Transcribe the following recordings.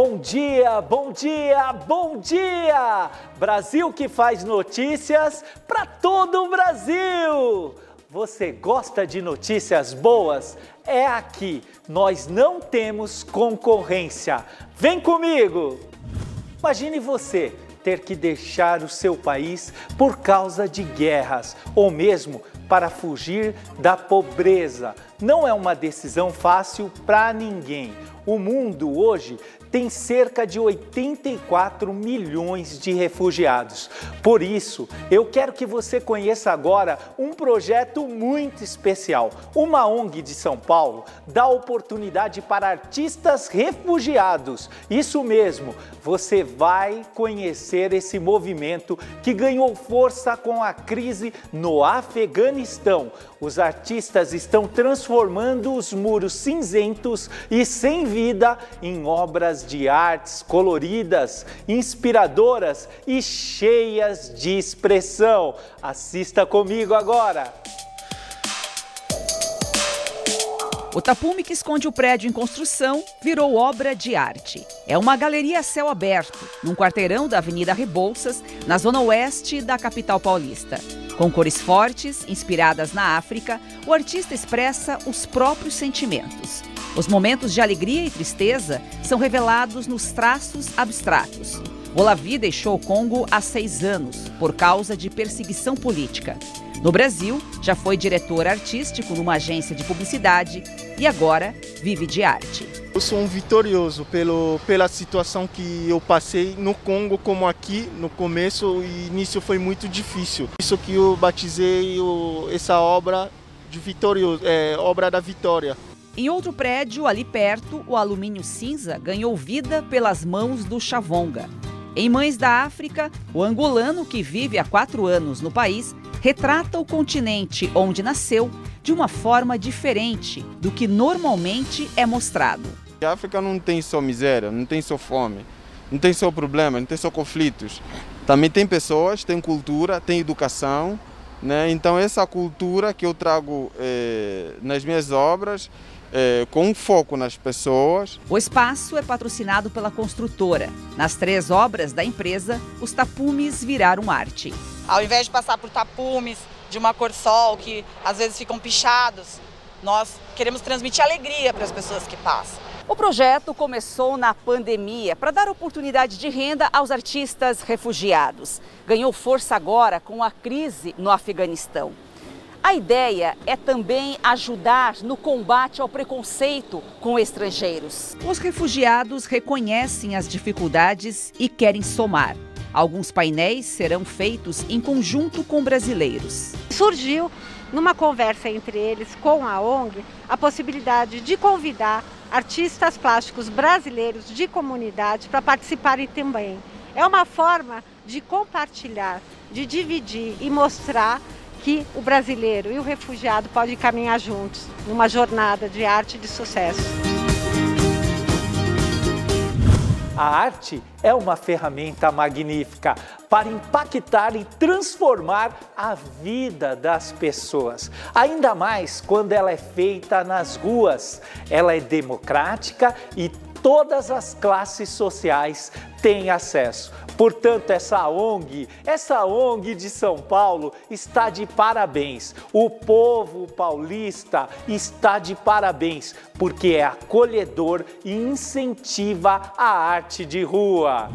Bom dia, bom dia, bom dia! Brasil que faz notícias para todo o Brasil! Você gosta de notícias boas? É aqui, nós não temos concorrência. Vem comigo! Imagine você ter que deixar o seu país por causa de guerras ou mesmo para fugir da pobreza. Não é uma decisão fácil para ninguém. O mundo hoje tem cerca de 84 milhões de refugiados. Por isso, eu quero que você conheça agora um projeto muito especial. Uma ONG de São Paulo dá oportunidade para artistas refugiados. Isso mesmo, você vai conhecer esse movimento que ganhou força com a crise no Afeganistão. Os artistas estão transformando os muros cinzentos e sem vida em obras de artes coloridas, inspiradoras e cheias de expressão. Assista comigo agora! O tapume que esconde o prédio em construção virou obra de arte. É uma galeria a céu aberto, num quarteirão da Avenida Rebouças, na zona oeste da capital paulista. Com cores fortes, inspiradas na África, o artista expressa os próprios sentimentos. Os momentos de alegria e tristeza são revelados nos traços abstratos. Olavi deixou o Congo há seis anos, por causa de perseguição política. No Brasil, já foi diretor artístico numa agência de publicidade e agora vive de arte. Eu sou um vitorioso pelo, pela situação que eu passei no Congo, como aqui no começo, o início foi muito difícil. Isso que eu batizei essa obra de vitorioso, é, obra da vitória. Em outro prédio, ali perto, o alumínio cinza ganhou vida pelas mãos do Chavonga. Em Mães da África, o angolano que vive há quatro anos no país retrata o continente onde nasceu de uma forma diferente do que normalmente é mostrado. A África não tem só miséria, não tem só fome, não tem só problemas, não tem só conflitos. Também tem pessoas, tem cultura, tem educação. Né? Então essa cultura que eu trago eh, nas minhas obras é, com um foco nas pessoas. O espaço é patrocinado pela construtora. Nas três obras da empresa, os tapumes viraram arte. Ao invés de passar por tapumes de uma cor sol, que às vezes ficam pichados, nós queremos transmitir alegria para as pessoas que passam. O projeto começou na pandemia para dar oportunidade de renda aos artistas refugiados. Ganhou força agora com a crise no Afeganistão. A ideia é também ajudar no combate ao preconceito com estrangeiros. Os refugiados reconhecem as dificuldades e querem somar. Alguns painéis serão feitos em conjunto com brasileiros. Surgiu numa conversa entre eles com a ONG a possibilidade de convidar artistas plásticos brasileiros de comunidade para participarem também. É uma forma de compartilhar, de dividir e mostrar que o brasileiro e o refugiado podem caminhar juntos numa jornada de arte de sucesso. A arte é uma ferramenta magnífica para impactar e transformar a vida das pessoas. Ainda mais quando ela é feita nas ruas. Ela é democrática e todas as classes sociais têm acesso. Portanto, essa ONG, essa ONG de São Paulo está de parabéns. O povo paulista está de parabéns, porque é acolhedor e incentiva a arte de rua.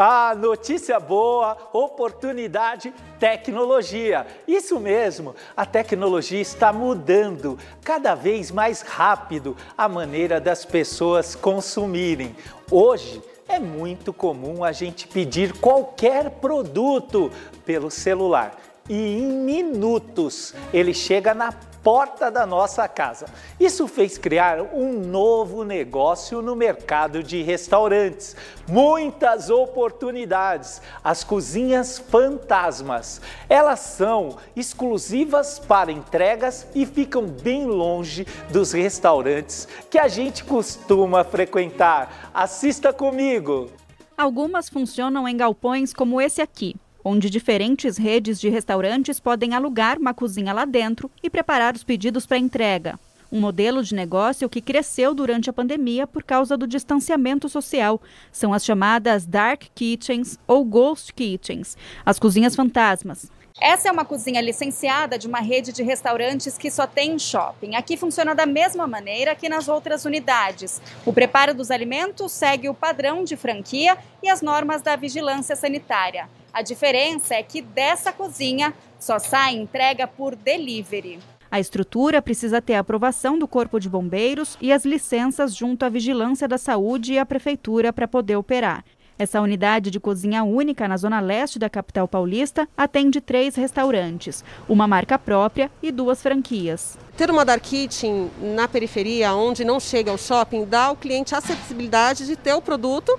Ah, notícia boa, oportunidade, tecnologia. Isso mesmo, a tecnologia está mudando cada vez mais rápido a maneira das pessoas consumirem. Hoje, é muito comum a gente pedir qualquer produto pelo celular. E em minutos ele chega na porta da nossa casa. Isso fez criar um novo negócio no mercado de restaurantes. Muitas oportunidades. As cozinhas fantasmas. Elas são exclusivas para entregas e ficam bem longe dos restaurantes que a gente costuma frequentar. Assista comigo. Algumas funcionam em galpões como esse aqui onde diferentes redes de restaurantes podem alugar uma cozinha lá dentro e preparar os pedidos para entrega. um modelo de negócio que cresceu durante a pandemia por causa do distanciamento social. São as chamadas dark kitchens ou ghost kitchens, as cozinhas fantasmas. Essa é uma cozinha licenciada de uma rede de restaurantes que só tem em shopping. Aqui funciona da mesma maneira que nas outras unidades. O preparo dos alimentos segue o padrão de franquia e as normas da vigilância sanitária. A diferença é que dessa cozinha só sai entrega por delivery. A estrutura precisa ter a aprovação do Corpo de Bombeiros e as licenças junto à Vigilância da Saúde e à Prefeitura para poder operar. Essa unidade de cozinha única na zona leste da capital paulista atende três restaurantes, uma marca própria e duas franquias. Ter uma dark kitchen na periferia, onde não chega ao shopping, dá ao cliente a acessibilidade de ter o produto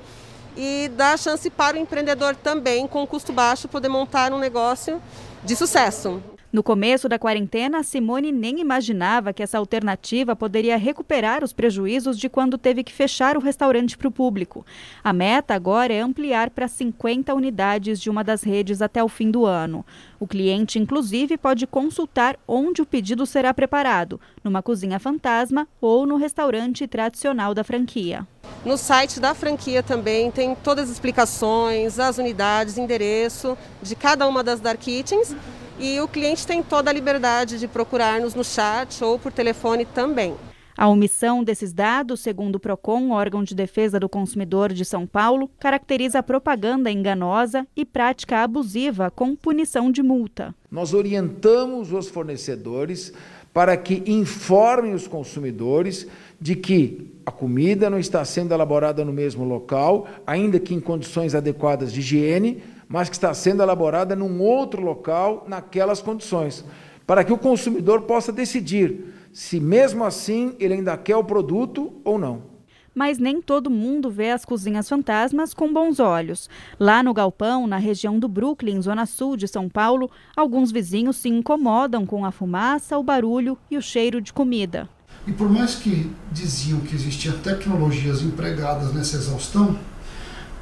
e dá chance para o empreendedor também, com custo baixo, poder montar um negócio de sucesso. No começo da quarentena, Simone nem imaginava que essa alternativa poderia recuperar os prejuízos de quando teve que fechar o restaurante para o público. A meta agora é ampliar para 50 unidades de uma das redes até o fim do ano. O cliente, inclusive, pode consultar onde o pedido será preparado: numa cozinha fantasma ou no restaurante tradicional da franquia. No site da franquia também tem todas as explicações, as unidades, endereço de cada uma das dark kitchens e o cliente tem toda a liberdade de procurar-nos no chat ou por telefone também. A omissão desses dados, segundo o PROCON, órgão de defesa do consumidor de São Paulo, caracteriza propaganda enganosa e prática abusiva com punição de multa. Nós orientamos os fornecedores para que informem os consumidores de que a comida não está sendo elaborada no mesmo local, ainda que em condições adequadas de higiene, mas que está sendo elaborada num outro local, naquelas condições, para que o consumidor possa decidir se mesmo assim ele ainda quer o produto ou não. Mas nem todo mundo vê as cozinhas fantasmas com bons olhos. Lá no Galpão, na região do Brooklyn, zona sul de São Paulo, alguns vizinhos se incomodam com a fumaça, o barulho e o cheiro de comida. E por mais que diziam que existiam tecnologias empregadas nessa exaustão,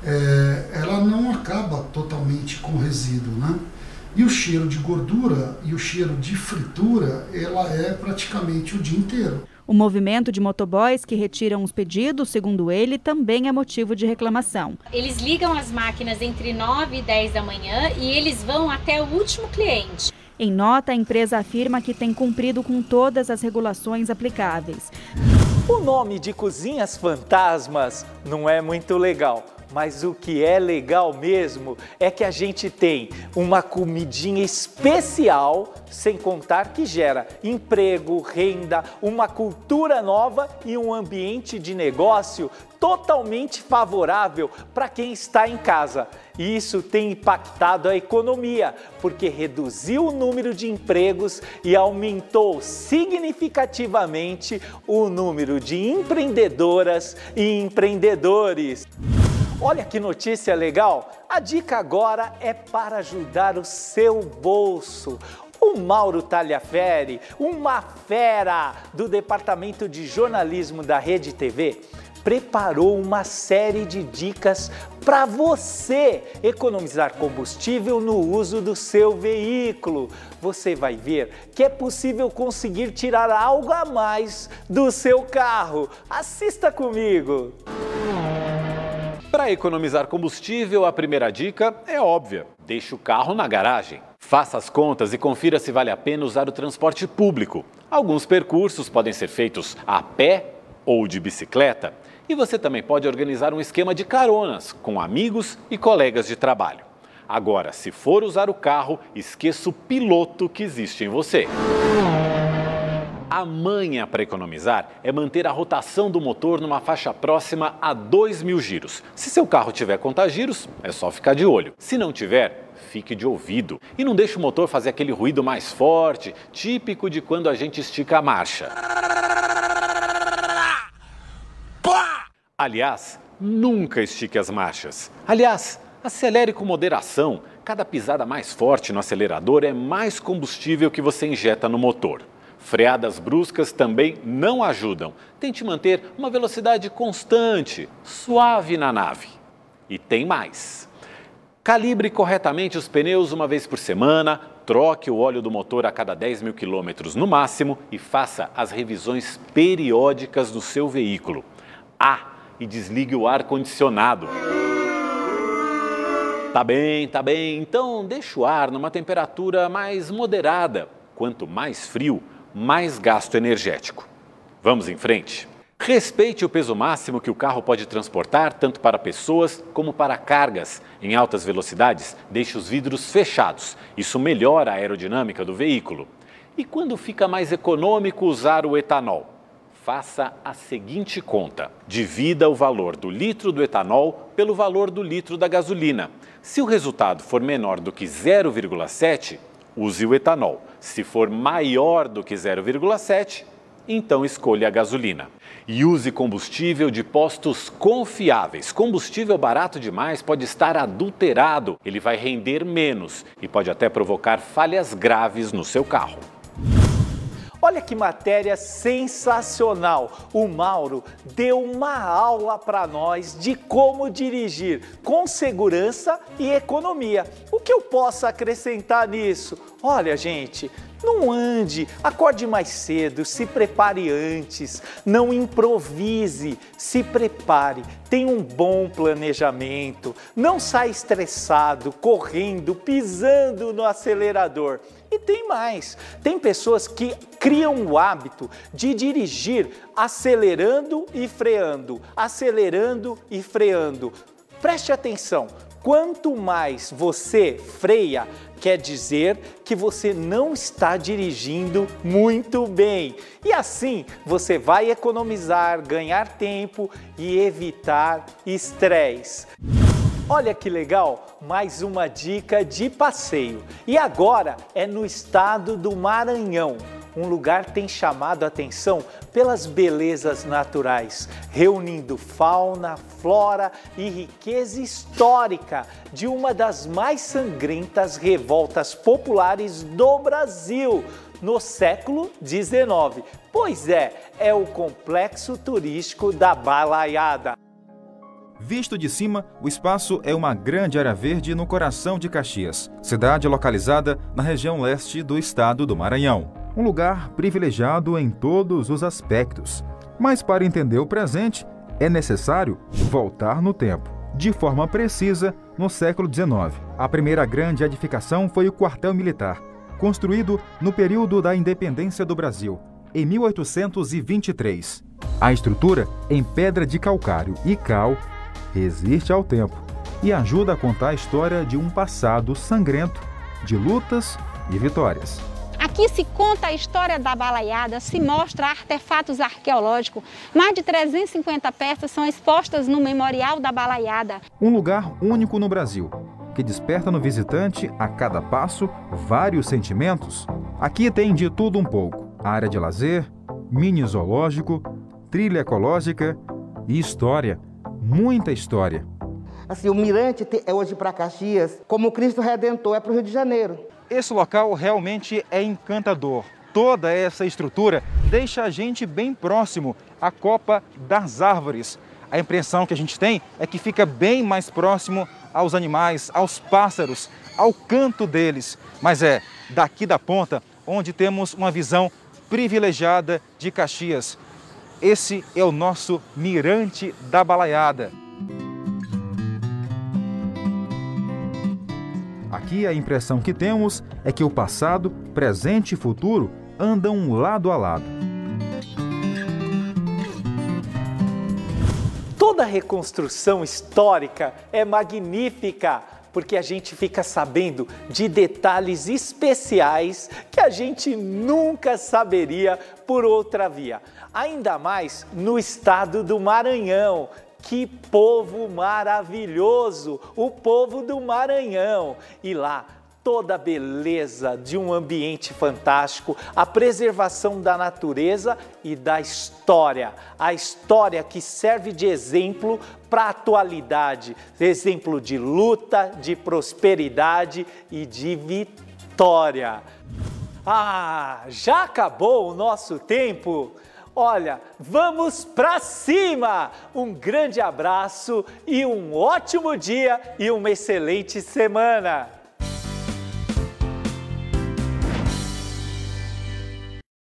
é, ela não acaba totalmente com o resíduo, né? E o cheiro de gordura e o cheiro de fritura, ela é praticamente o dia inteiro. O movimento de motoboys que retiram os pedidos, segundo ele, também é motivo de reclamação. Eles ligam as máquinas entre 9 e 10 da manhã e eles vão até o último cliente. Em nota, a empresa afirma que tem cumprido com todas as regulações aplicáveis. O nome de cozinhas fantasmas não é muito legal mas o que é legal mesmo é que a gente tem uma comidinha especial, sem contar que gera emprego, renda, uma cultura nova e um ambiente de negócio totalmente favorável para quem está em casa. E isso tem impactado a economia, porque reduziu o número de empregos e aumentou significativamente o número de empreendedoras e empreendedores. Olha que notícia legal! A dica agora é para ajudar o seu bolso. O Mauro Talhaferri, uma fera do Departamento de Jornalismo da Rede TV, preparou uma série de dicas para você economizar combustível no uso do seu veículo. Você vai ver que é possível conseguir tirar algo a mais do seu carro. Assista comigo! Para economizar combustível, a primeira dica é óbvia: deixe o carro na garagem. Faça as contas e confira se vale a pena usar o transporte público. Alguns percursos podem ser feitos a pé ou de bicicleta. E você também pode organizar um esquema de caronas com amigos e colegas de trabalho. Agora, se for usar o carro, esqueça o piloto que existe em você. A manha para economizar é manter a rotação do motor numa faixa próxima a 2 mil giros. Se seu carro tiver contagiros, é só ficar de olho. Se não tiver, fique de ouvido. E não deixe o motor fazer aquele ruído mais forte, típico de quando a gente estica a marcha. Aliás, nunca estique as marchas. Aliás, acelere com moderação. Cada pisada mais forte no acelerador é mais combustível que você injeta no motor. Freadas bruscas também não ajudam. Tente manter uma velocidade constante, suave na nave. E tem mais. Calibre corretamente os pneus uma vez por semana, troque o óleo do motor a cada 10 mil quilômetros no máximo e faça as revisões periódicas do seu veículo. Ah, e desligue o ar-condicionado. Tá bem, tá bem. Então deixa o ar numa temperatura mais moderada. Quanto mais frio, mais gasto energético. Vamos em frente? Respeite o peso máximo que o carro pode transportar, tanto para pessoas como para cargas. Em altas velocidades, deixe os vidros fechados. Isso melhora a aerodinâmica do veículo. E quando fica mais econômico usar o etanol? Faça a seguinte conta: divida o valor do litro do etanol pelo valor do litro da gasolina. Se o resultado for menor do que 0,7, use o etanol. Se for maior do que 0,7, então escolha a gasolina. E use combustível de postos confiáveis. Combustível barato demais pode estar adulterado, ele vai render menos e pode até provocar falhas graves no seu carro. Olha que matéria sensacional! O Mauro deu uma aula para nós de como dirigir com segurança e economia. O que eu posso acrescentar nisso? Olha, gente, não ande, acorde mais cedo, se prepare antes, não improvise, se prepare, tenha um bom planejamento, não saia estressado, correndo, pisando no acelerador. E tem mais: tem pessoas que criam o hábito de dirigir acelerando e freando, acelerando e freando. Preste atenção, quanto mais você freia, quer dizer que você não está dirigindo muito bem. E assim você vai economizar, ganhar tempo e evitar estresse. Olha que legal, mais uma dica de passeio. E agora é no estado do Maranhão. Um lugar tem chamado a atenção pelas belezas naturais, reunindo fauna, flora e riqueza histórica de uma das mais sangrentas revoltas populares do Brasil no século XIX. Pois é, é o complexo turístico da Balaiada. Visto de cima, o espaço é uma grande área verde no coração de Caxias, cidade localizada na região leste do estado do Maranhão. Um lugar privilegiado em todos os aspectos. Mas para entender o presente, é necessário voltar no tempo, de forma precisa, no século XIX. A primeira grande edificação foi o quartel militar, construído no período da independência do Brasil, em 1823. A estrutura, em pedra de calcário e cal, resiste ao tempo e ajuda a contar a história de um passado sangrento, de lutas e vitórias. Aqui se conta a história da balaiada, se mostra artefatos arqueológicos. Mais de 350 peças são expostas no Memorial da Balaiada. Um lugar único no Brasil, que desperta no visitante, a cada passo, vários sentimentos. Aqui tem de tudo um pouco: área de lazer, mini zoológico, trilha ecológica e história muita história. Assim, o Mirante é hoje para Caxias, como o Cristo Redentor é para o Rio de Janeiro. Esse local realmente é encantador. Toda essa estrutura deixa a gente bem próximo à Copa das Árvores. A impressão que a gente tem é que fica bem mais próximo aos animais, aos pássaros, ao canto deles. Mas é daqui da ponta onde temos uma visão privilegiada de Caxias. Esse é o nosso Mirante da Balaiada. Aqui a impressão que temos é que o passado, presente e futuro andam lado a lado. Toda reconstrução histórica é magnífica porque a gente fica sabendo de detalhes especiais que a gente nunca saberia por outra via ainda mais no estado do Maranhão. Que povo maravilhoso, o povo do Maranhão. E lá, toda a beleza de um ambiente fantástico, a preservação da natureza e da história. A história que serve de exemplo para a atualidade, exemplo de luta, de prosperidade e de vitória. Ah, já acabou o nosso tempo? Olha, vamos para cima! Um grande abraço e um ótimo dia e uma excelente semana!